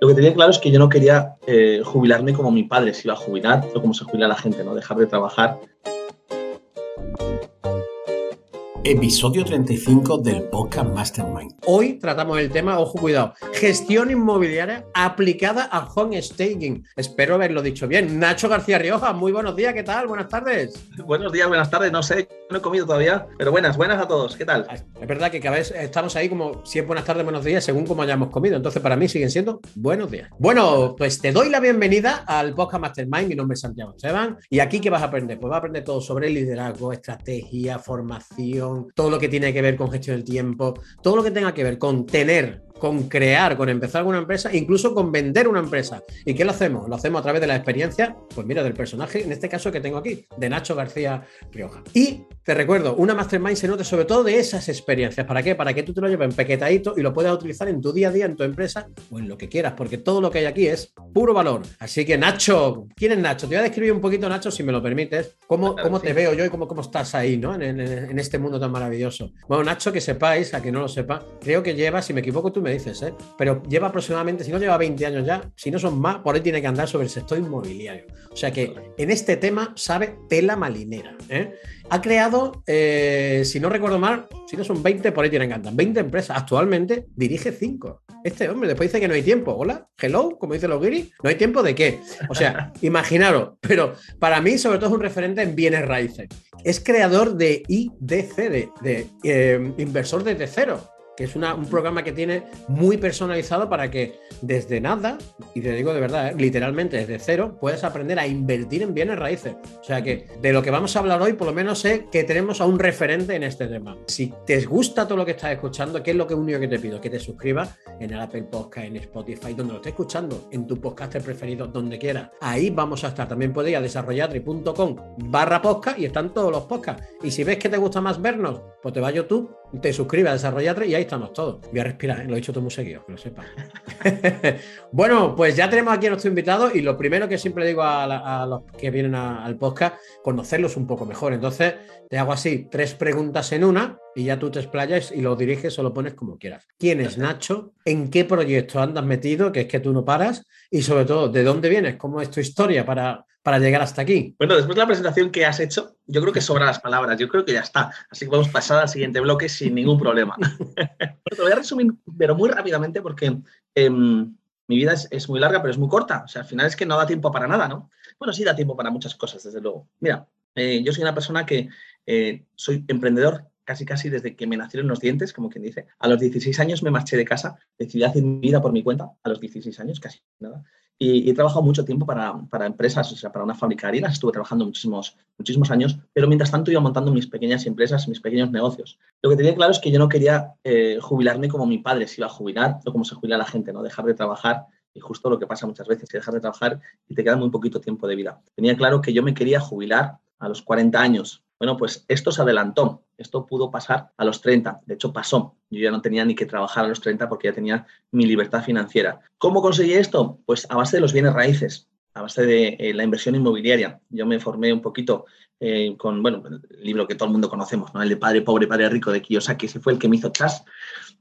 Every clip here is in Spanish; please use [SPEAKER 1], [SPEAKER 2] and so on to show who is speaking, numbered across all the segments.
[SPEAKER 1] Lo que tenía claro es que yo no quería eh, jubilarme como mi padre se iba a jubilar o como se jubila la gente, ¿no? Dejar de trabajar
[SPEAKER 2] Episodio 35 del podcast Mastermind.
[SPEAKER 3] Hoy tratamos el tema, ojo cuidado, gestión inmobiliaria aplicada a home staging. Espero haberlo dicho bien. Nacho García Rioja, muy buenos días, ¿qué tal? Buenas tardes.
[SPEAKER 1] Buenos días, buenas tardes, no sé, no he comido todavía, pero buenas, buenas a todos, ¿qué tal?
[SPEAKER 3] Es verdad que cada vez estamos ahí como si es buenas tardes, buenos días, según como hayamos comido. Entonces, para mí siguen siendo buenos días. Bueno, pues te doy la bienvenida al podcast Mastermind. Mi nombre es Santiago Esteban. ¿Y aquí qué vas a aprender? Pues vas a aprender todo sobre liderazgo, estrategia, formación todo lo que tiene que ver con gestión del tiempo, todo lo que tenga que ver con tener con crear, con empezar una empresa, incluso con vender una empresa. ¿Y qué lo hacemos? Lo hacemos a través de la experiencia, pues mira, del personaje, en este caso que tengo aquí, de Nacho García Rioja. Y te recuerdo, una mastermind se nota sobre todo de esas experiencias. ¿Para qué? Para que tú te lo lleves en pequetadito y lo puedas utilizar en tu día a día, en tu empresa o en lo que quieras, porque todo lo que hay aquí es puro valor. Así que Nacho, ¿quién es Nacho? Te voy a describir un poquito, Nacho, si me lo permites, cómo, cómo te veo yo y cómo, cómo estás ahí, ¿no? En, en este mundo tan maravilloso. Bueno, Nacho, que sepáis, a que no lo sepa, creo que lleva, si me equivoco, tú me dices, ¿eh? pero lleva aproximadamente, si no lleva 20 años ya, si no son más, por ahí tiene que andar sobre el sector inmobiliario. O sea que en este tema sabe tela malinera. ¿eh? Ha creado, eh, si no recuerdo mal, si no son 20, por ahí tiene que andar, 20 empresas. Actualmente dirige 5. Este hombre después dice que no hay tiempo. Hola, hello, como dicen los guiris, ¿no hay tiempo de qué? O sea, imaginaros, pero para mí sobre todo es un referente en bienes raíces. Es creador de IDC, de, de inversor desde cero que es un programa que tiene muy personalizado para que desde nada, y te digo de verdad, ¿eh? literalmente desde cero, puedes aprender a invertir en bienes raíces. O sea que de lo que vamos a hablar hoy, por lo menos sé que tenemos a un referente en este tema. Si te gusta todo lo que estás escuchando, ¿qué es lo que único que te pido? Que te suscribas en el Apple Podcast, en Spotify, donde lo estés escuchando, en tu podcaster preferido, donde quieras. Ahí vamos a estar. También ir a desarrollatri.com barra podcast y están todos los podcasts. Y si ves que te gusta más vernos, pues te vas a YouTube, te suscribes a Desarrollatri y ahí estamos todos. Voy a respirar, ¿eh? lo he dicho todo muy seguido, que lo sepa. bueno, pues ya tenemos aquí a nuestro invitado y lo primero que siempre digo a, los que vienen al podcast, conocerlos un poco mejor. Entonces, te hago así tres preguntas en una y ya tú te explayas y lo diriges o lo pones como quieras. ¿Quién es Nacho? ¿En qué proyecto andas metido? Que es que tú no paras. Y sobre todo, ¿de dónde vienes? ¿Cómo es tu historia para, para llegar hasta aquí?
[SPEAKER 1] Bueno, después de la presentación que has hecho, yo creo que sobran las palabras. Yo creo que ya está. Así que vamos a pasar al siguiente bloque sin ningún problema. te voy a resumir, pero muy rápidamente porque em, mi vida es, muy larga, pero es muy corta. O sea, al final es que no da tiempo para nada, ¿no? Bueno, sí da tiempo para muchas cosas, desde luego. Mira, eh, yo soy una persona que eh, soy emprendedor casi casi desde que me nacieron los dientes, como quien dice. A los 16 años me marché de casa, decidí hacer mi vida por mi cuenta, a los 16 años, casi nada. Y, he trabajado mucho tiempo para, para, empresas, o sea, para una fábrica de harinas, estuve trabajando muchísimos, muchísimos años, pero mientras tanto iba montando mis pequeñas empresas, mis pequeños negocios. Lo que tenía claro es que yo no quería eh, jubilarme como mi padre se iba a jubilar o como se jubila la gente, ¿no? Dejar de trabajar y justo lo que pasa muchas veces, que dejar de trabajar y te queda muy poquito tiempo de vida. Tenía claro que yo me quería jubilar a los 40 años. Bueno, pues esto se adelantó, esto pudo pasar a los 30, de hecho pasó. Yo ya no tenía ni que trabajar a los 30 porque ya tenía mi libertad financiera. ¿Cómo conseguí esto? Pues a base de los bienes raíces, a base de eh, la inversión inmobiliaria. Yo me formé un poquito eh, con, bueno, el libro que todo el mundo conocemos, ¿no? El de Padre Pobre, Padre Rico de Kiyosaki, ese fue el que me hizo chas.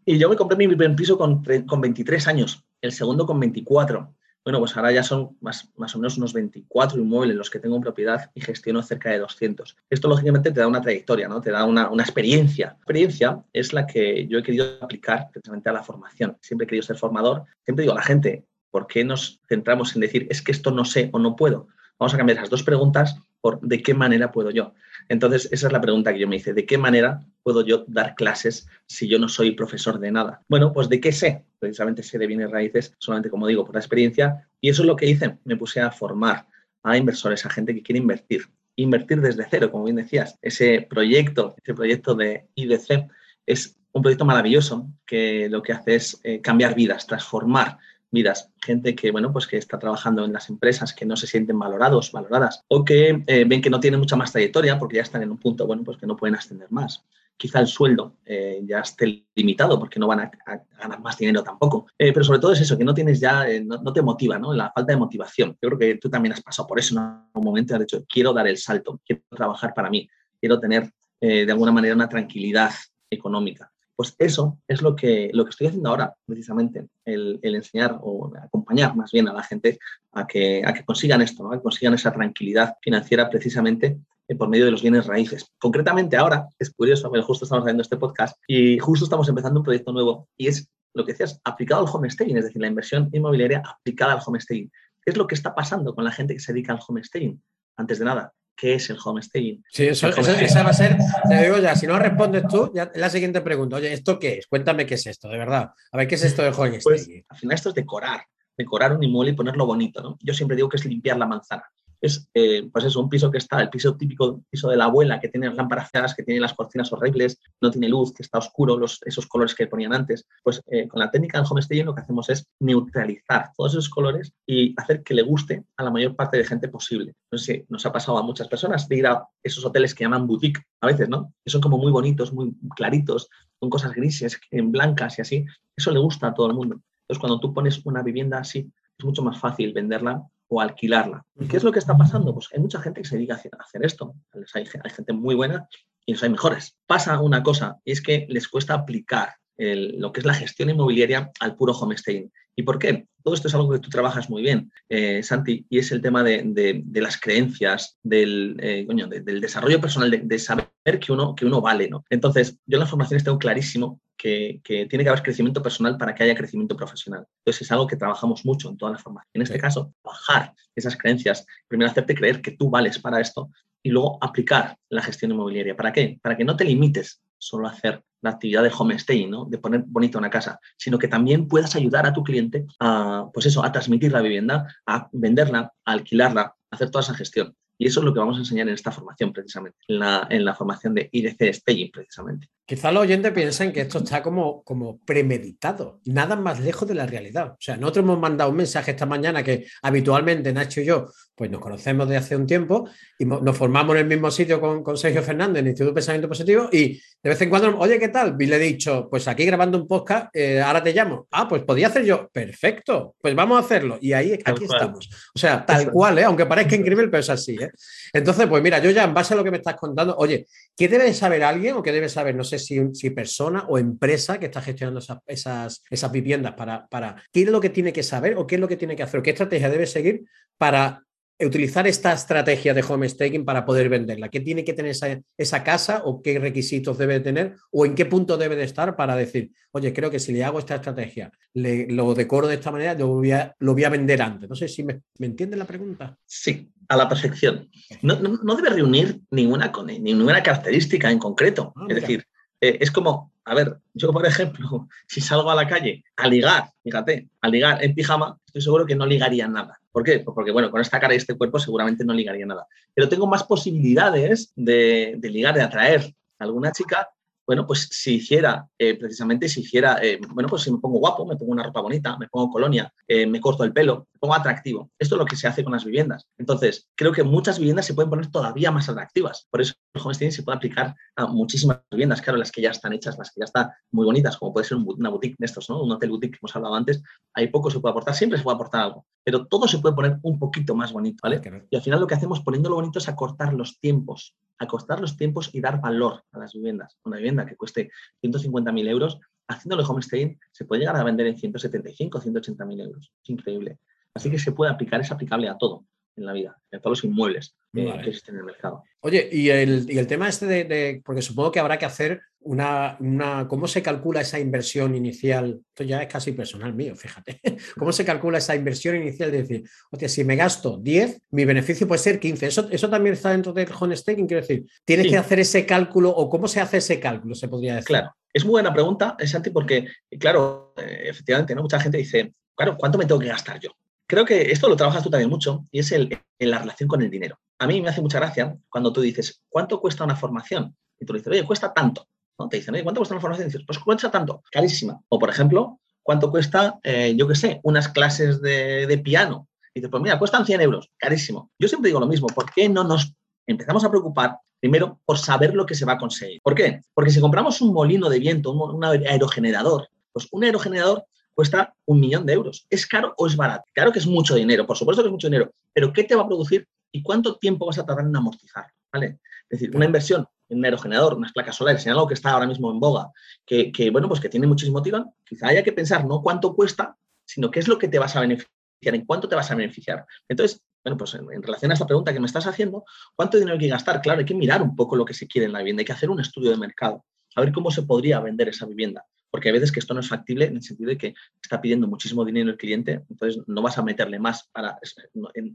[SPEAKER 1] Y yo me compré mi primer piso con, con 23 años, el segundo con 24. Bueno, pues ahora ya son más, más o menos unos 24 inmuebles los que tengo en propiedad y gestiono cerca de 200. Esto, lógicamente, te da una trayectoria, ¿no? Te da una, una experiencia. La experiencia es la que yo he querido aplicar precisamente a la formación. Siempre he querido ser formador. Siempre digo a la gente, ¿por qué nos centramos en decir, es que esto no sé o no puedo? Vamos a cambiar esas dos preguntas por de qué manera puedo yo. Entonces, esa es la pregunta que yo me hice. ¿De qué manera puedo yo dar clases si yo no soy profesor de nada? Bueno, pues ¿de qué sé? Precisamente sé de bienes raíces, solamente como digo, por la experiencia. Y eso es lo que hice. Me puse a formar a inversores, a gente que quiere invertir. Invertir desde cero, como bien decías. Ese proyecto, ese proyecto de IDC es un proyecto maravilloso que lo que hace es eh, cambiar vidas, transformar vidas, gente que, bueno, pues que está trabajando en las empresas, que no se sienten valorados, valoradas, o que eh, ven que no tienen mucha más trayectoria porque ya están en un punto, bueno, pues que no pueden ascender más. Quizá el sueldo eh, ya esté limitado porque no van a, ganar más dinero tampoco. Eh, pero sobre todo es eso, que no tienes ya, no, te motiva, ¿no? La falta de motivación. Yo creo que tú también has pasado por eso en un momento, has dicho, quiero dar el salto, quiero trabajar para mí, quiero tener de alguna manera una tranquilidad económica Pues eso es lo que, lo que estoy haciendo ahora, precisamente, el, enseñar o acompañar más bien a la gente a que, a que consigan esto, ¿no? a que consigan esa tranquilidad financiera precisamente eh, por medio de los bienes raíces. Concretamente ahora, es curioso, justo estamos haciendo este podcast y justo estamos empezando un proyecto nuevo y es lo que decías, aplicado al homestaying, es decir, la inversión inmobiliaria aplicada al homestaying. ¿Qué es lo que está pasando con la gente que se dedica al homestaying? Antes de nada, ¿qué es el homestaying?
[SPEAKER 3] Sí, eso, esa va a ser, te digo ya, si no respondes tú, ya la siguiente pregunta, oye, ¿esto qué es? Cuéntame qué es esto, de verdad. A ver, ¿qué es esto del homestaying? Pues,
[SPEAKER 1] al final esto es decorar, decorar un inmueble y ponerlo bonito, ¿no? Yo siempre digo que es limpiar la manzana es, eh, pues un piso que está, el piso típico, piso de la abuela, que tiene las lámparas feas, que tiene las cortinas horribles, no tiene luz, que está oscuro, los, esos colores que ponían antes. Pues eh, con la técnica del homestaying lo que hacemos es neutralizar todos esos colores y hacer que le guste a la mayor parte de gente posible. No nos ha pasado a muchas personas de ir a esos hoteles que llaman boutique, a veces, ¿no? Que son como muy bonitos, muy claritos, con cosas grises, en blancas y así. Eso le gusta a todo el mundo. Entonces, cuando tú pones una vivienda así, es mucho más fácil venderla o alquilarla. ¿Y qué es lo que está pasando? Pues hay mucha gente que se dedica a hacer esto. Hay, gente muy buena y hay mejores. Pasa una cosa y es que les cuesta aplicar lo que es la gestión inmobiliaria al puro homestaying. ¿Y por qué? Todo esto es algo que tú trabajas muy bien, eh, Santi, y es el tema de, las creencias, del, eh, del desarrollo personal, de, saber que uno, que uno vale. ¿no? Entonces, yo en las formaciones tengo clarísimo que, tiene que haber crecimiento personal para que haya crecimiento profesional. Entonces, es algo que trabajamos mucho en toda la formación. En este caso, bajar esas creencias, primero hacerte creer que tú vales para esto y luego aplicar la gestión inmobiliaria. ¿Para qué? Para que no te limites solo a hacer la actividad de homestay, ¿no? de poner bonito una casa, sino que también puedas ayudar a tu cliente a, pues eso, a transmitir la vivienda, a venderla, a alquilarla, a hacer toda esa gestión. Y eso es lo que vamos a enseñar en esta formación, precisamente, en la, en la formación de IDC Staging, precisamente.
[SPEAKER 3] Quizá los oyentes piensen que esto está como, como premeditado, nada más lejos de la realidad. O sea, nosotros hemos mandado un mensaje esta mañana que habitualmente Nacho y yo pues nos conocemos de hace un tiempo y nos formamos en el mismo sitio con, con Sergio Fernández en el Instituto de Pensamiento Positivo y de vez en cuando, oye, ¿qué tal? Y le he dicho, pues aquí grabando un podcast, eh, ahora te llamo. Ah, pues podía hacer yo. Perfecto, pues vamos a hacerlo. Y ahí aquí estamos. O sea, tal cual, ¿eh? aunque parezca increíble, pero es así. ¿eh? Entonces, pues mira, yo ya en base a lo que me estás contando, oye, ¿qué debe saber alguien o qué debe saber, no sé si, si persona o empresa que está gestionando esas, esas, esas viviendas para, para qué es lo que tiene que saber o qué es lo que tiene que hacer, qué estrategia debe seguir para utilizar esta estrategia de home staking para poder venderla? ¿Qué tiene que tener esa, casa o qué requisitos debe tener o en qué punto debe de estar para decir, oye, creo que si le hago esta estrategia, le, lo decoro de esta manera, lo voy a, lo voy a vender antes? No sé si me, me entienden la pregunta.
[SPEAKER 1] Sí, a la perfección. No, debe reunir ninguna, ninguna característica en concreto. Ah, es decir, eh, es como, a ver, yo por ejemplo, si salgo a la calle a ligar, fíjate, a ligar en pijama, estoy seguro que no ligaría nada. ¿Por qué? Pues porque, bueno, con esta cara y este cuerpo seguramente no ligaría nada. Pero tengo más posibilidades de, de ligar, de atraer a alguna chica bueno, pues si hiciera, eh, precisamente si hiciera, eh, bueno, pues si me pongo guapo, me pongo una ropa bonita, me pongo colonia, eh, me corto el pelo, me pongo atractivo. Esto es lo que se hace con las viviendas. Entonces, creo que muchas viviendas se pueden poner todavía más atractivas. Por eso el homestaying se puede aplicar a muchísimas viviendas. Claro, las que ya están hechas, las que ya están muy bonitas, como puede ser una boutique de estos, ¿no? Un hotel boutique que hemos hablado antes, hay poco se puede aportar, siempre se puede aportar algo, pero todo se puede poner un poquito más bonito, ¿vale? Y al final lo que hacemos poniéndolo bonito es acortar los tiempos acostar los tiempos y dar valor a las viviendas. Una vivienda que cueste 150.000 euros, haciéndole homestaying, se puede llegar a vender en 175, 180.000 euros. Es increíble. Así que se puede aplicar, es aplicable a todo en la vida, a todos los inmuebles que existen en el mercado.
[SPEAKER 3] Oye, y el, tema este de, porque supongo que habrá que hacer una, una, ¿cómo se calcula esa inversión inicial? Esto ya es casi personal mío, fíjate. ¿Cómo se calcula esa inversión inicial de decir, oye, si me gasto 10, mi beneficio puede ser 15? Eso, eso también está dentro del home staking, quiero decir, ¿tienes que hacer ese cálculo o cómo se hace ese cálculo, se podría decir?
[SPEAKER 1] Claro, es muy buena pregunta, Santi, porque, claro, eh, efectivamente, ¿no? mucha gente dice, claro, ¿cuánto me tengo que gastar yo? creo que esto lo trabajas tú también mucho y es el, en la relación con el dinero. A mí me hace mucha gracia cuando tú dices, ¿cuánto cuesta una formación? Y tú le dices, oye, cuesta tanto. ¿No? Te dicen, ¿cuánto cuesta una formación? Y dices, pues cuesta tanto, carísima. O, por ejemplo, ¿cuánto cuesta, eh, yo qué sé, unas clases de, piano? Y dices, pues mira, cuestan 100 euros, carísimo. Yo siempre digo lo mismo, ¿por qué no nos empezamos a preocupar primero por saber lo que se va a conseguir? ¿Por qué? Porque si compramos un molino de viento, un, un aerogenerador, pues un aerogenerador cuesta un millón de euros. ¿Es caro o es barato? Claro que es mucho dinero, por supuesto que es mucho dinero, pero ¿qué te va a producir y cuánto tiempo vas a tardar en amortizar? ¿Vale? Es decir, una inversión un aerogenerador, unas placas solares, en algo que está ahora mismo en boga, que, bueno, pues que tiene muchísimo tirón, quizá haya que pensar no cuánto cuesta, sino qué es lo que te vas a beneficiar, en cuánto te vas a beneficiar. Entonces, bueno, pues en, relación a esta pregunta que me estás haciendo, ¿cuánto dinero hay que gastar? Claro, hay que mirar un poco lo que se quiere en la vivienda, hay que hacer un estudio de mercado, a ver cómo se podría vender esa vivienda porque hay veces que esto no es factible en el sentido de que está pidiendo muchísimo dinero el cliente, entonces no vas a meterle más para, es,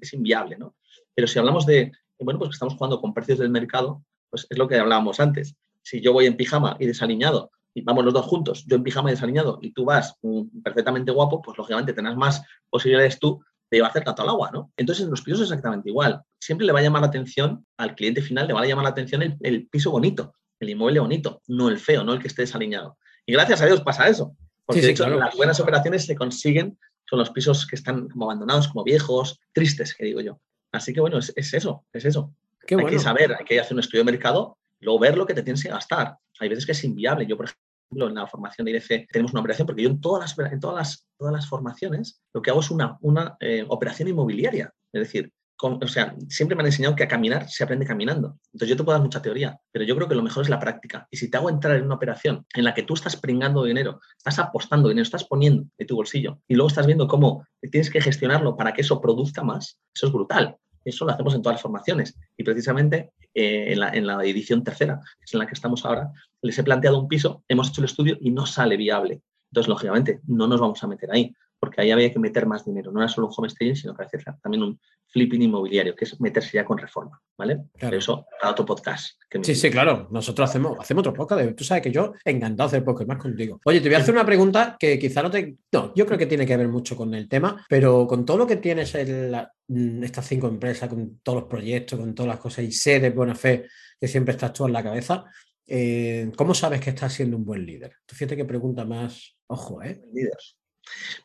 [SPEAKER 1] es inviable, ¿no? Pero si hablamos de, bueno, pues que estamos jugando con precios del mercado, pues es lo que hablábamos antes. Si yo voy en pijama y desaliñado, y vamos los dos juntos, yo en pijama y desaliñado, y tú vas mm, perfectamente guapo, pues lógicamente tendrás más posibilidades tú de hacer tanto al agua, ¿no? Entonces, en los pisos es exactamente igual. Siempre le va a llamar la atención al cliente final, le va a llamar la atención el, el piso bonito, el inmueble bonito, no el feo, no el que esté desaliñado. Y gracias a Dios pasa eso. Porque de hecho las buenas operaciones se consiguen con los pisos que están como abandonados, como viejos, tristes, que digo yo. Así que bueno, es, eso, es eso. Hay que saber, hay que hacer un estudio de mercado, luego ver lo que te tienes que gastar. Hay veces que es inviable. Yo, por ejemplo, en la formación de IDC tenemos una operación, porque yo en todas las, en todas las, todas las formaciones lo que hago es una, una eh, operación inmobiliaria. Es decir, o sea, siempre me han enseñado que a caminar se aprende caminando. Entonces yo te puedo dar mucha teoría, pero yo creo que lo mejor es la práctica. Y si te hago entrar en una operación en la que tú estás pringando dinero, estás apostando dinero, estás poniendo de tu bolsillo y luego estás viendo cómo tienes que gestionarlo para que eso produzca más, eso es brutal. Eso lo hacemos en todas las formaciones. Y precisamente eh, en, la, en la edición tercera, que es en la que estamos ahora, les he planteado un piso, hemos hecho el estudio y no sale viable. Entonces, lógicamente, no nos vamos a meter ahí porque ahí había que meter más dinero. No era solo un home staging, sino que también un flipping inmobiliario, que es meterse ya con reforma, ¿vale? Claro. eso, para otro podcast.
[SPEAKER 3] sí, sí, claro. Nosotros hacemos, hacemos otro podcast. Tú sabes que yo encantado de hacer podcast más contigo. Oye, te voy a hacer una pregunta que quizá no te... No, yo creo que tiene que ver mucho con el tema, pero con todo lo que tienes en mm, estas cinco empresas, con todos los proyectos, con todas las cosas y sé de buena fe que siempre estás tú en la cabeza, eh, ¿cómo sabes que estás siendo un buen líder? Tú fíjate que pregunta más, ojo, ¿eh?
[SPEAKER 1] Líder.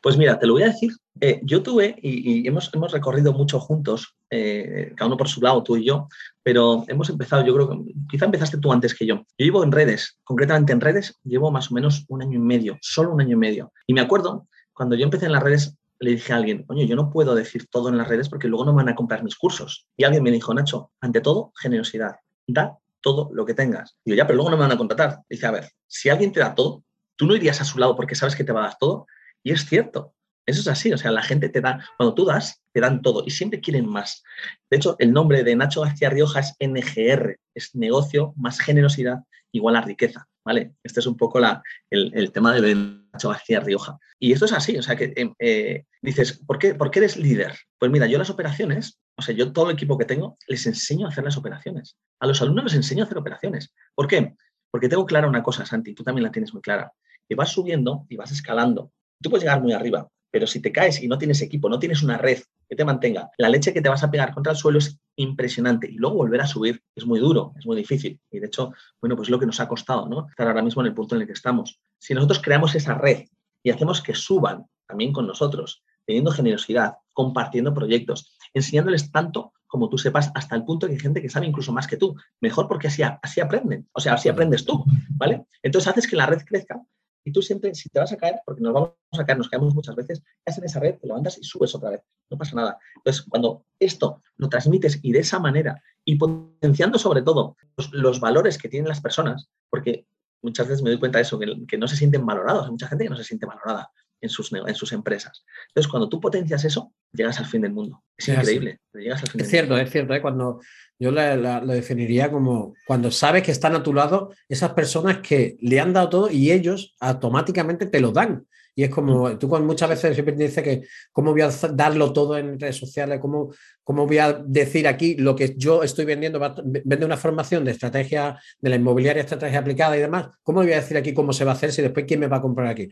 [SPEAKER 1] Pues mira, te lo voy a decir. Eh, yo tuve, y, hemos, hemos, recorrido mucho juntos, eh, cada uno por su lado, tú y yo, pero hemos empezado, yo creo que quizá empezaste tú antes que yo. Yo llevo en redes, concretamente en redes, llevo más o menos un año y medio, solo un año y medio. Y me acuerdo, cuando yo empecé en las redes, le dije a alguien, oye, yo no puedo decir todo en las redes porque luego no me van a comprar mis cursos. Y alguien me dijo, Nacho, ante todo, generosidad. Da todo lo que tengas. Y yo, ya, pero luego no me van a contratar. Dice, a ver, si alguien te da todo, tú no irías a su lado porque sabes que te va a dar todo. Y es cierto, eso es así, o sea, la gente te da, cuando tú das, te dan todo y siempre quieren más. De hecho, el nombre de Nacho García Rioja es NGR, es negocio más generosidad igual a riqueza, ¿vale? Este es un poco la, el, tema de Nacho García Rioja. Y esto es así, o sea, que em, eh, dices, ¿por qué, ¿por qué eres líder? Pues mira, yo las operaciones, o sea, yo todo el equipo que tengo, les enseño a hacer las operaciones. A los alumnos les enseño a hacer operaciones. ¿Por qué? Porque tengo clara una cosa, Santi, tú también la tienes muy clara, que vas subiendo y vas escalando Tú puedes llegar muy arriba, pero si te caes y no tienes equipo, no tienes una red que te mantenga, la leche que te vas a pegar contra el suelo es impresionante y luego volver a subir es muy duro, es muy difícil. Y de hecho, bueno, pues es lo que nos ha costado, ¿no? Estar ahora mismo en el punto en el que estamos. Si nosotros creamos esa red y hacemos que suban también con nosotros, teniendo generosidad, compartiendo proyectos, enseñándoles tanto como tú sepas, hasta el punto que hay gente que sabe incluso más que tú. Mejor porque así, así aprenden, o sea, así aprendes tú, ¿vale? Entonces haces que la red crezca y tú siempre, si te vas a caer, porque nos vamos a caer, nos caemos muchas veces, caes en esa red, te levantas y subes otra vez. No pasa nada. Entonces, cuando esto lo transmites y de esa manera, y potenciando sobre todo los, valores que tienen las personas, porque muchas veces me doy cuenta de eso, que, no se sienten valorados. Hay mucha gente que no se siente valorada en sus, en sus empresas. Entonces, cuando tú potencias eso, llegas al fin del mundo. Es increíble.
[SPEAKER 3] Llegas es cierto, es cierto. ¿eh? Cuando yo lo definiría como cuando sabes que están a tu lado esas personas que le han dado todo y ellos automáticamente te lo dan. Y es como, tú muchas veces siempre te dices que cómo voy a darlo todo en redes sociales, cómo, cómo voy a decir aquí lo que yo estoy vendiendo, vende una formación de estrategia, de la inmobiliaria, estrategia aplicada y demás, ¿cómo voy a decir aquí cómo se va a hacer si después quién me va a comprar aquí?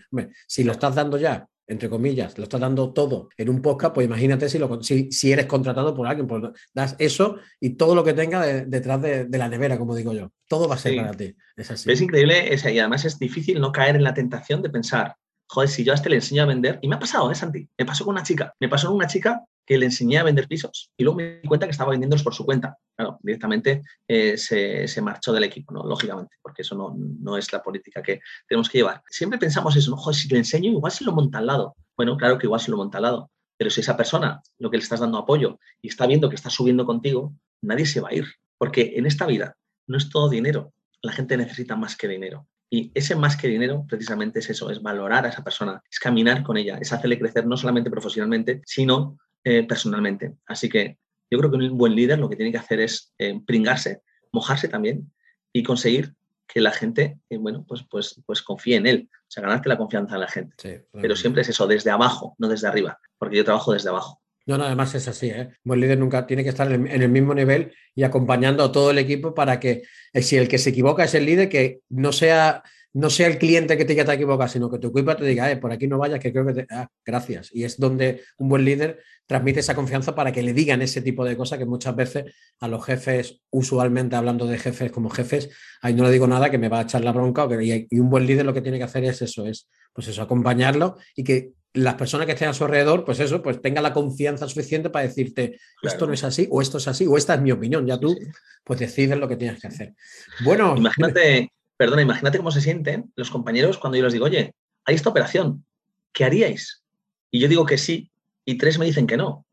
[SPEAKER 3] si lo estás dando ya entre comillas, lo estás dando todo en un podcast, pues imagínate si, lo, si, si eres contratado por alguien, pues das eso y todo lo que tenga detrás de, la nevera, como digo yo. Todo va a ser para ti.
[SPEAKER 1] Es, así. es increíble y además es difícil no caer en la tentación de pensar, joder, si yo a este le enseño a vender, y me ha pasado, ¿eh, Santi? Me pasó con una chica, me pasó con una chica que le enseñé a vender pisos y luego me di cuenta que estaba vendiéndolos por su cuenta. Claro, directamente eh, se, marchó del equipo, ¿no? lógicamente, porque eso no, es la política que tenemos que llevar. Siempre pensamos eso, ¿no? Joder, si le enseño, igual se lo monta al lado. Bueno, claro que igual se lo monta al lado, pero si esa persona, lo que le estás dando apoyo y está viendo que está subiendo contigo, nadie se va a ir, porque en esta vida no es todo dinero. La gente necesita más que dinero. Y ese más que dinero precisamente es eso, es valorar a esa persona, es caminar con ella, es hacerle crecer no solamente profesionalmente, sino eh, personalmente. Así que yo creo que un buen líder lo que tiene que hacer es eh, pringarse, mojarse también y conseguir que la gente, eh, bueno, pues, pues, pues confíe en él, o sea, ganarte la confianza de la gente. Pero siempre es eso, desde abajo, no desde arriba, porque yo trabajo desde abajo.
[SPEAKER 3] No, no, además es así. ¿eh? Un buen líder nunca tiene que estar en el mismo nivel y acompañando a todo el equipo para que, si el que se equivoca es el líder, que no sea no sea el cliente que te diga te equivocas, sino que tu equipo te diga, eh, por aquí no vayas, que creo que te... Ah, gracias. Y es donde un buen líder transmite esa confianza para que le digan ese tipo de cosas que muchas veces a los jefes, usualmente hablando de jefes como jefes, ahí no le digo nada que me va a echar la bronca. y un buen líder lo que tiene que hacer es eso, es pues eso, acompañarlo y que las personas que estén a su alrededor, pues eso, pues tenga la confianza suficiente para decirte esto no es así, o esto es así, o esta es mi opinión. Ya tú, pues decides lo que tienes que hacer. Bueno.
[SPEAKER 1] Imagínate, perdona, imagínate cómo se sienten los compañeros cuando yo les digo, oye, hay esta operación, ¿qué haríais? Y yo digo que sí, y tres me dicen que no.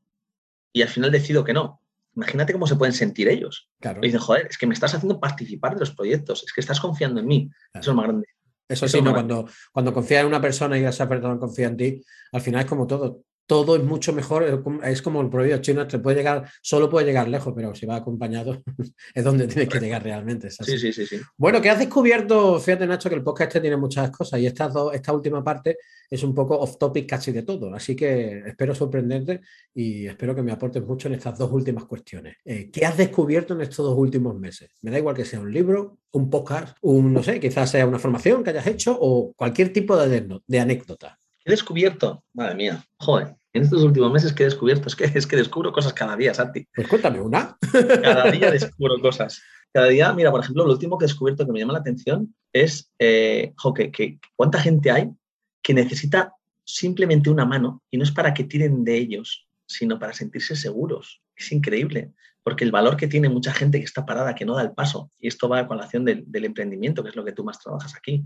[SPEAKER 1] Y al final decido que no. Imagínate cómo se pueden sentir ellos. Claro. Y dicen, joder, es que me estás haciendo participar de los proyectos, es que estás confiando en mí. Eso es lo más grande.
[SPEAKER 3] Eso sí, no, cuando, cuando confías en una persona y esa persona confía en ti, al final es como todo todo es mucho mejor, es como el prohibido chino, te puede llegar, solo puede llegar lejos, pero si va acompañado es donde tienes que llegar realmente.
[SPEAKER 1] Sí, sí, sí, sí.
[SPEAKER 3] Bueno, que has descubierto, fíjate Nacho, que el podcast este tiene muchas cosas y esta, esta última parte es un poco off topic casi de todo, así que espero sorprenderte y espero que me aportes mucho en estas dos últimas cuestiones. Eh, ¿Qué has descubierto en estos dos últimos meses? Me da igual que sea un libro, un podcast, un, no sé, quizás sea una formación que hayas hecho o cualquier tipo de, de anécdota.
[SPEAKER 1] He descubierto, madre mía, joder, en estos últimos meses que he descubierto, es que, es que descubro cosas cada día, Santi.
[SPEAKER 3] Pues cuéntame una.
[SPEAKER 1] Cada día descubro cosas. Cada día, mira, por ejemplo, lo último que he descubierto que me llama la atención es, eh, que, cuánta gente hay que necesita simplemente una mano y no es para que tiren de ellos, sino para sentirse seguros. Es increíble, porque el valor que tiene mucha gente que está parada, que no da el paso, y esto va a colación del, del emprendimiento, que es lo que tú más trabajas aquí,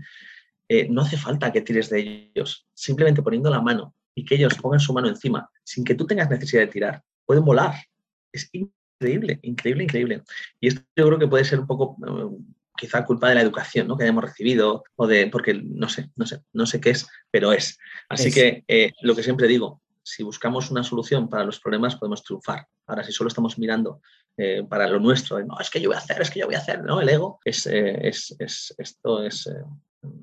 [SPEAKER 1] eh, no hace falta que tires de ellos, simplemente poniendo la mano y que ellos pongan su mano encima, sin que tú tengas necesidad de tirar, pueden volar. Es increíble, increíble, increíble. Y esto yo creo que puede ser un poco, eh, quizá culpa de la educación ¿no? que hayamos recibido, o de, porque no sé, no sé, no sé qué es, pero es. Así que eh, lo que siempre digo, si buscamos una solución para los problemas, podemos triunfar. Ahora, si solo estamos mirando para lo nuestro, no, es que yo voy a hacer, es que yo voy a hacer, ¿no? El ego, es, es, es esto es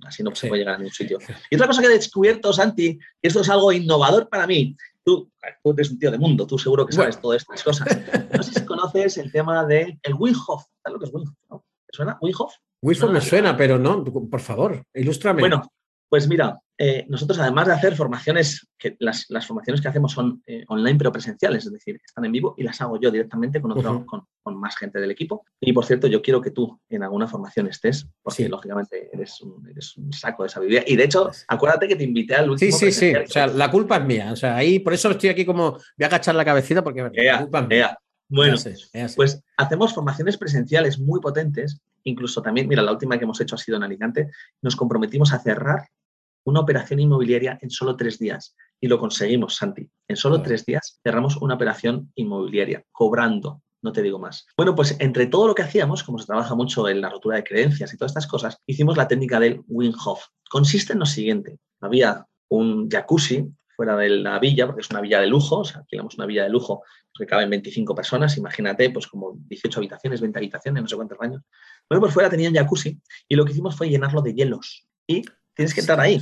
[SPEAKER 1] Así no se puede llegar a ningún sitio. Y otra cosa que he descubierto, Santi, y esto es algo innovador para mí. Tú, tú eres un tío de mundo, tú seguro que sabes todas estas cosas. No sé si conoces el tema del el Winhof. ¿Sabes lo que es Winhof? ¿Te suena? ¿Winhof?
[SPEAKER 3] Winhof me suena, pero no, por favor, ilústrame.
[SPEAKER 1] Bueno, pues mira, eh, nosotros además de hacer formaciones, que las, formaciones que hacemos son eh, online pero presenciales, es decir, están en vivo y las hago yo directamente con, otro, con, más gente del equipo. Y por cierto, yo quiero que tú en alguna formación estés, porque lógicamente eres un, saco de sabiduría. Y de hecho, acuérdate que te invité al último.
[SPEAKER 3] Sí, sí, sí. O sea, la culpa es mía. O sea, ahí por eso estoy aquí como, voy a agachar la cabecita porque la culpa es mía.
[SPEAKER 1] Bueno, pues hacemos formaciones presenciales muy potentes, incluso también, mira, la última que hemos hecho ha sido en Alicante, nos comprometimos a cerrar una operación inmobiliaria en solo tres días. Y lo conseguimos, Santi. En solo tres días cerramos una operación inmobiliaria, cobrando, no te digo más. Bueno, pues entre todo lo que hacíamos, como se trabaja mucho en la rotura de creencias y todas estas cosas, hicimos la técnica del Winhof. Consiste en lo siguiente. Había un jacuzzi fuera de la villa, porque es una villa de lujo, o sea, alquilamos una villa de lujo que caben 25 personas, imagínate, pues como 18 habitaciones, 20 habitaciones, no sé cuántos baños. Bueno, pues fuera tenían jacuzzi y lo que hicimos fue llenarlo de hielos y Tienes que estar ahí.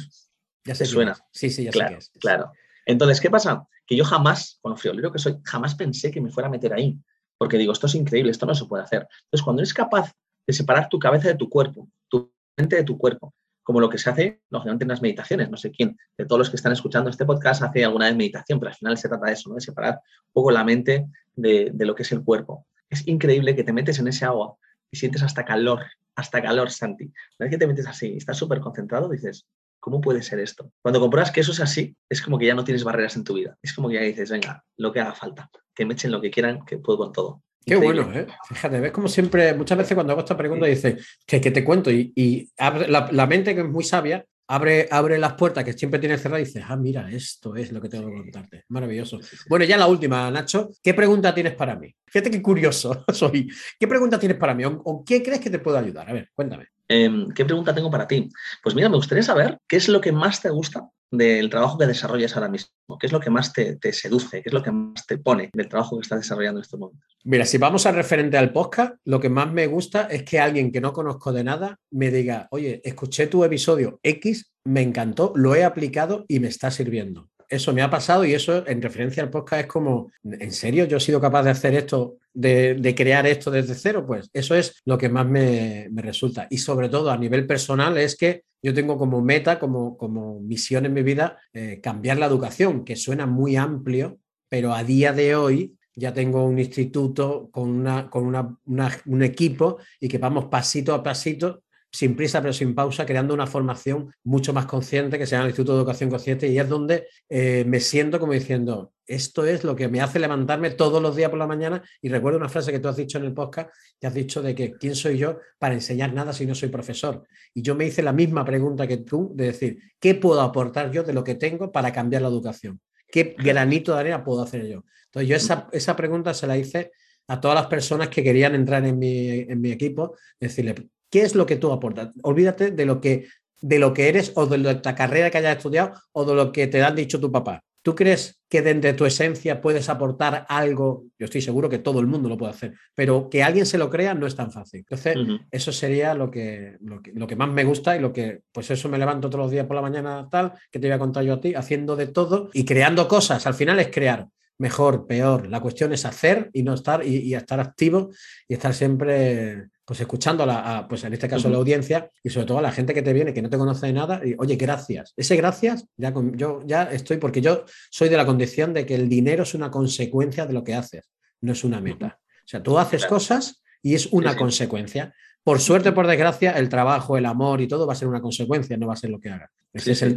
[SPEAKER 3] Ya se
[SPEAKER 1] suena.
[SPEAKER 3] Sí, sí, ya
[SPEAKER 1] claro,
[SPEAKER 3] sé
[SPEAKER 1] Claro. Entonces, ¿qué pasa? Que yo jamás, con lo friolero que soy, jamás pensé que me fuera a meter ahí. Porque digo, esto es increíble, esto no se puede hacer. Entonces, cuando eres capaz de separar tu cabeza de tu cuerpo, tu mente de tu cuerpo, como lo que se hace, lógicamente, en las meditaciones. No sé quién de todos los que están escuchando este podcast hace alguna vez meditación, pero al final se trata de eso, ¿no? de separar un poco la mente de, lo que es el cuerpo. Es increíble que te metes en ese agua y sientes hasta calor, hasta calor, Santi. Una vez que te metes así y estás súper concentrado, dices, ¿cómo puede ser esto? Cuando compruebas que eso es así, es como que ya no tienes barreras en tu vida. Es como que ya dices, venga, lo que haga falta, que me echen lo que quieran, que puedo con todo.
[SPEAKER 3] Qué bueno, ¿eh? Fíjate, ves como siempre, muchas veces cuando hago esta pregunta dices, que, que te cuento y, abre, la, mente que es muy sabia abre, abre las puertas que siempre tiene cerradas y dices, ah, mira, esto es lo que tengo que contarte. Maravilloso. Bueno, ya la última, Nacho. ¿Qué pregunta tienes para mí? Fíjate qué curioso soy. ¿Qué pregunta tienes para mí? ¿O, qué crees que te puedo ayudar? A ver, cuéntame.
[SPEAKER 1] Em, ¿Qué pregunta tengo para ti? Pues mira, me gustaría saber qué es lo que más te gusta del trabajo que desarrollas ahora mismo. ¿Qué es lo que más te, seduce? ¿Qué es lo que más te pone del trabajo que estás desarrollando en estos momentos?
[SPEAKER 3] Mira, si vamos al referente al podcast, lo que más me gusta es que alguien que no conozco de nada me diga, oye, escuché tu episodio X, me encantó, lo he aplicado y me está sirviendo eso me ha pasado y eso en referencia al podcast es como, ¿en serio yo he sido capaz de hacer esto, de, crear esto desde cero? Pues eso es lo que más me, resulta. Y sobre todo a nivel personal es que yo tengo como meta, como, como misión en mi vida, eh, cambiar la educación, que suena muy amplio, pero a día de hoy ya tengo un instituto con, una, con un equipo y que vamos pasito a pasito sin prisa pero sin pausa, creando una formación mucho más consciente que se llama el Instituto de Educación Consciente y es donde eh, me siento como diciendo, esto es lo que me hace levantarme todos los días por la mañana y recuerdo una frase que tú has dicho en el podcast, que has dicho de que quién soy yo para enseñar nada si no soy profesor. Y yo me hice la misma pregunta que tú, de decir, ¿qué puedo aportar yo de lo que tengo para cambiar la educación? ¿Qué granito de arena puedo hacer yo? Entonces yo esa, esa pregunta se la hice a todas las personas que querían entrar en mi, en mi equipo, decirle, ¿Qué es lo que tú aportas? Olvídate de lo que, de lo que eres o de la carrera que hayas estudiado o de lo que te han dicho tu papá. ¿Tú crees que desde tu esencia puedes aportar algo? Yo estoy seguro que todo el mundo lo puede hacer, pero que alguien se lo crea no es tan fácil. Entonces, eso sería lo que, lo que, lo, que, más me gusta y lo que, pues eso me levanto todos los días por la mañana tal, que te voy a contar yo a ti, haciendo de todo y creando cosas. Al final es crear mejor, peor. La cuestión es hacer y no estar y, estar activo y estar siempre pues escuchando a, pues en este caso a la audiencia y sobre todo a la gente que te viene que no te conoce de nada y oye, gracias. Ese gracias, ya yo ya estoy porque yo soy de la condición de que el dinero es una consecuencia de lo que haces, no es una meta. O sea, tú haces cosas y es una consecuencia. Por suerte, por desgracia, el trabajo, el amor y todo va a ser una consecuencia, no va a ser lo que haga.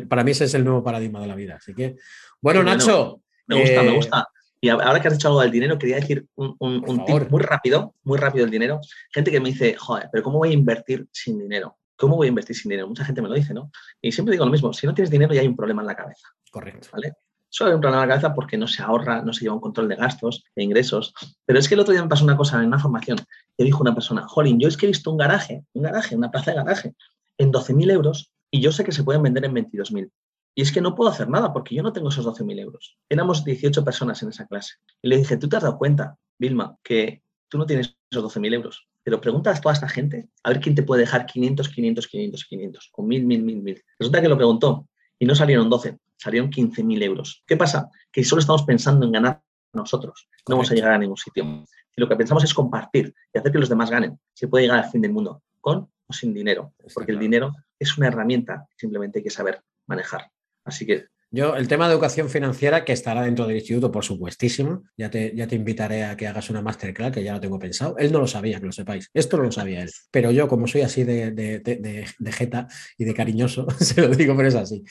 [SPEAKER 3] para mí ese es el nuevo paradigma de la vida. Así que, bueno, Nacho,
[SPEAKER 1] me gusta, me eh, gusta. Y ahora que has dicho algo del dinero, quería decir un, tip muy rápido, muy rápido del dinero. Gente que me dice, joder, pero ¿cómo voy a invertir sin dinero? ¿Cómo voy a invertir sin dinero? Mucha gente me lo dice, ¿no? Y siempre digo lo mismo, si no tienes dinero ya hay un problema en la cabeza.
[SPEAKER 3] Correcto.
[SPEAKER 1] ¿Vale? Solo hay un problema en la cabeza porque no se ahorra, no se lleva un control de gastos e ingresos. Pero es que el otro día me pasó una cosa en una formación que dijo una persona, Jolín, yo es que he visto un garaje, un garaje, una plaza de garaje, en 12.000 euros y yo sé que se pueden vender en 22.000. Y es que no puedo hacer nada porque yo no tengo esos 12.000 euros. Éramos 18 personas en esa clase. Y le dije, ¿tú te has dado cuenta, Vilma, que tú no tienes esos 12.000 euros? Pero preguntas a toda esta gente a ver quién te puede dejar 500, 500, 500, 500, o 1.000, 1.000, 1.000, 1.000. Resulta que lo preguntó y no salieron 12, salieron 15.000 euros. ¿Qué pasa? Que solo estamos pensando en ganar nosotros. No vamos a llegar a ningún sitio. Y lo que pensamos es compartir y hacer que los demás ganen. Se puede llegar al fin del mundo con o sin dinero, porque el dinero es una herramienta, simplemente hay que saber manejar. Así que
[SPEAKER 3] yo, el tema de educación financiera, que estará dentro del instituto, por supuestísimo, ya te, ya te invitaré a que hagas una masterclass, que ya lo tengo pensado. Él no lo sabía, que lo sepáis. Esto no lo sabía él. Pero yo, como soy así de, de, de, jeta y de cariñoso, se lo digo, pero es así.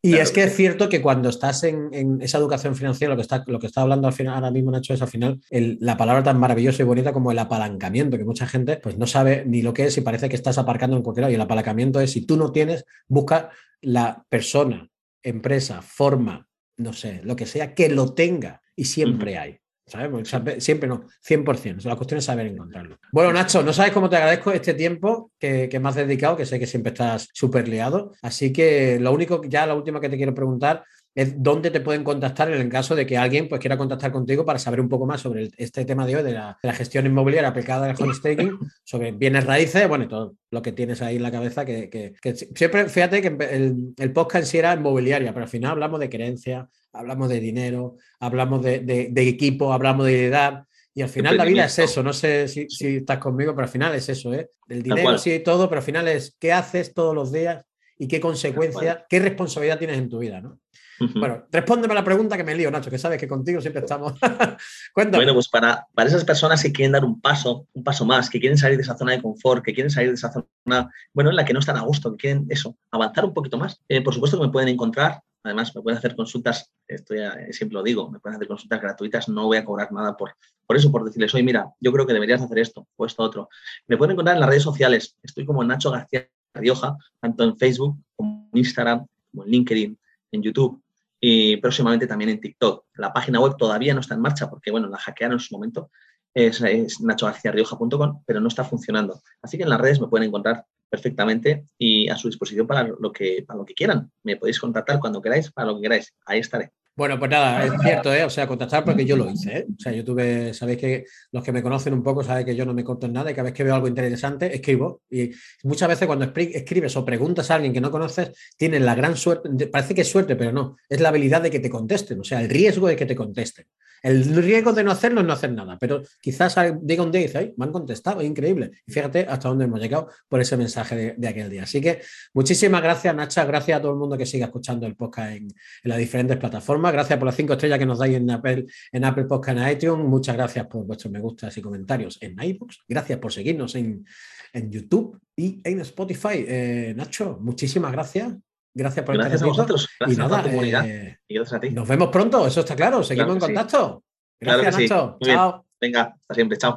[SPEAKER 3] Y es que es cierto que cuando estás en, en, esa educación financiera, lo que está, lo que está hablando al final, ahora mismo Nacho, es al final la palabra tan maravillosa y bonita como el apalancamiento, que mucha gente pues no sabe ni lo que es y parece que estás aparcando en cualquier lado. Y el apalancamiento es si tú no tienes, busca la persona empresa, forma, no sé, lo que sea, que lo tenga. Y siempre hay. ¿sabes? Siempre no, 100%. La cuestión es saber encontrarlo. Bueno, Nacho, no sabes cómo te agradezco este tiempo que, que me has dedicado, que sé que siempre estás súper liado. Así que lo único, ya la última que te quiero preguntar es dónde te pueden contactar en el caso de que alguien pues, quiera contactar contigo para saber un poco más sobre este tema de hoy, de la, gestión inmobiliaria aplicada al home staking, sobre bienes raíces, bueno, todo lo que tienes ahí en la cabeza, que, siempre, fíjate que el, el, podcast sí era inmobiliaria, pero al final hablamos de creencia, hablamos de dinero, hablamos de, equipo, hablamos de edad. Y al final la vida es eso, no sé si, estás conmigo, pero al final es eso, ¿eh? El dinero sí todo, pero al final es qué haces todos los días y qué consecuencia, qué responsabilidad tienes en tu vida, ¿no? Bueno, respóndeme a la pregunta que me lío, Nacho, que sabes que contigo siempre estamos.
[SPEAKER 1] Cuéntame. Bueno, pues para, para esas personas que quieren dar un paso, un paso más, que quieren salir de esa zona de confort, que quieren salir de esa zona, bueno, en la que no están a gusto, que quieren eso, avanzar un poquito más, eh, por supuesto que me pueden encontrar. Además, me pueden hacer consultas, esto ya siempre lo digo, me pueden hacer consultas gratuitas, no voy a cobrar nada por, por eso, por decirles, oye, mira, yo creo que deberías hacer esto o esto otro. Me pueden encontrar en las redes sociales, estoy como Nacho García Rioja, tanto en Facebook como en Instagram, como en LinkedIn, en YouTube y próximamente también en TikTok. La página web todavía no está en marcha porque, bueno, la hackearon en su momento es, es nachogarciarrioja.com, pero no está funcionando. Así que en las redes me pueden encontrar perfectamente y a su disposición para lo que, para lo que quieran. Me podéis contactar cuando queráis, para lo que queráis. Ahí estaré.
[SPEAKER 3] Bueno, pues nada, es cierto, ¿eh? O sea, contactar porque yo lo hice, ¿eh? O sea, yo tuve, sabéis que los que me conocen un poco saben que yo no me corto en nada y cada vez que veo algo interesante, escribo. Y muchas veces cuando escribes o preguntas a alguien que no conoces, tienes la gran suerte, parece que es suerte, pero no, es la habilidad de que te contesten, o sea, el riesgo de que te contesten. El riesgo de no hacerlo es no hacer nada, pero quizás diga un día y dice, me han contestado, es increíble. Y fíjate hasta dónde hemos llegado por ese mensaje de, aquel día. Así que muchísimas gracias, Nacha, gracias a todo el mundo que siga escuchando el podcast en, las diferentes plataformas. Gracias por las cinco estrellas que nos dais en Apple, en Apple Podcast en iTunes. Muchas gracias por vuestros me gustas y comentarios en iBooks. Gracias por seguirnos en, YouTube y en Spotify. Eh, Nacho, muchísimas gracias. Gracias por
[SPEAKER 1] gracias a vosotros. Gracias
[SPEAKER 3] y nada, a la comunidad. Eh, y gracias a ti. Nos vemos pronto, eso está claro. Seguimos en contacto. Gracias, Nacho.
[SPEAKER 1] Chao. Venga, hasta siempre. Chao.